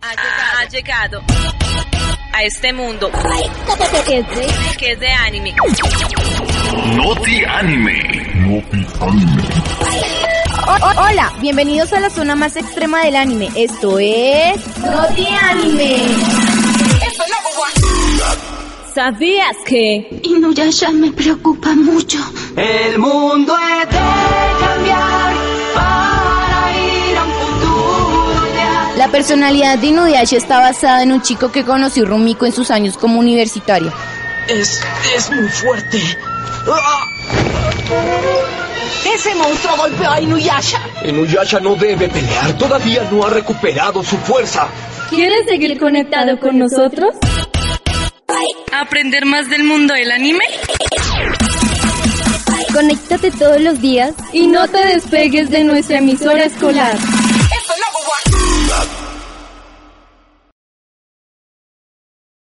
Ha llegado a este mundo que es de anime. Noti Anime. Noti Anime. hola, bienvenidos a la zona más extrema del anime. Esto es Noti Anime. ¿Sabías que Inuyasha me preocupa mucho. El mundo es la personalidad de Inuyasha está basada en un chico que conoció Rumiko en sus años como universitario? Es, es muy fuerte. ¡Ah! Ese monstruo golpeó a Inuyasha. Inuyasha no debe pelear, todavía no ha recuperado su fuerza. ¿Quieres seguir conectado con nosotros? ¿Aprender más del mundo del anime? Conéctate todos los días Y no te despegues de nuestra emisora escolar.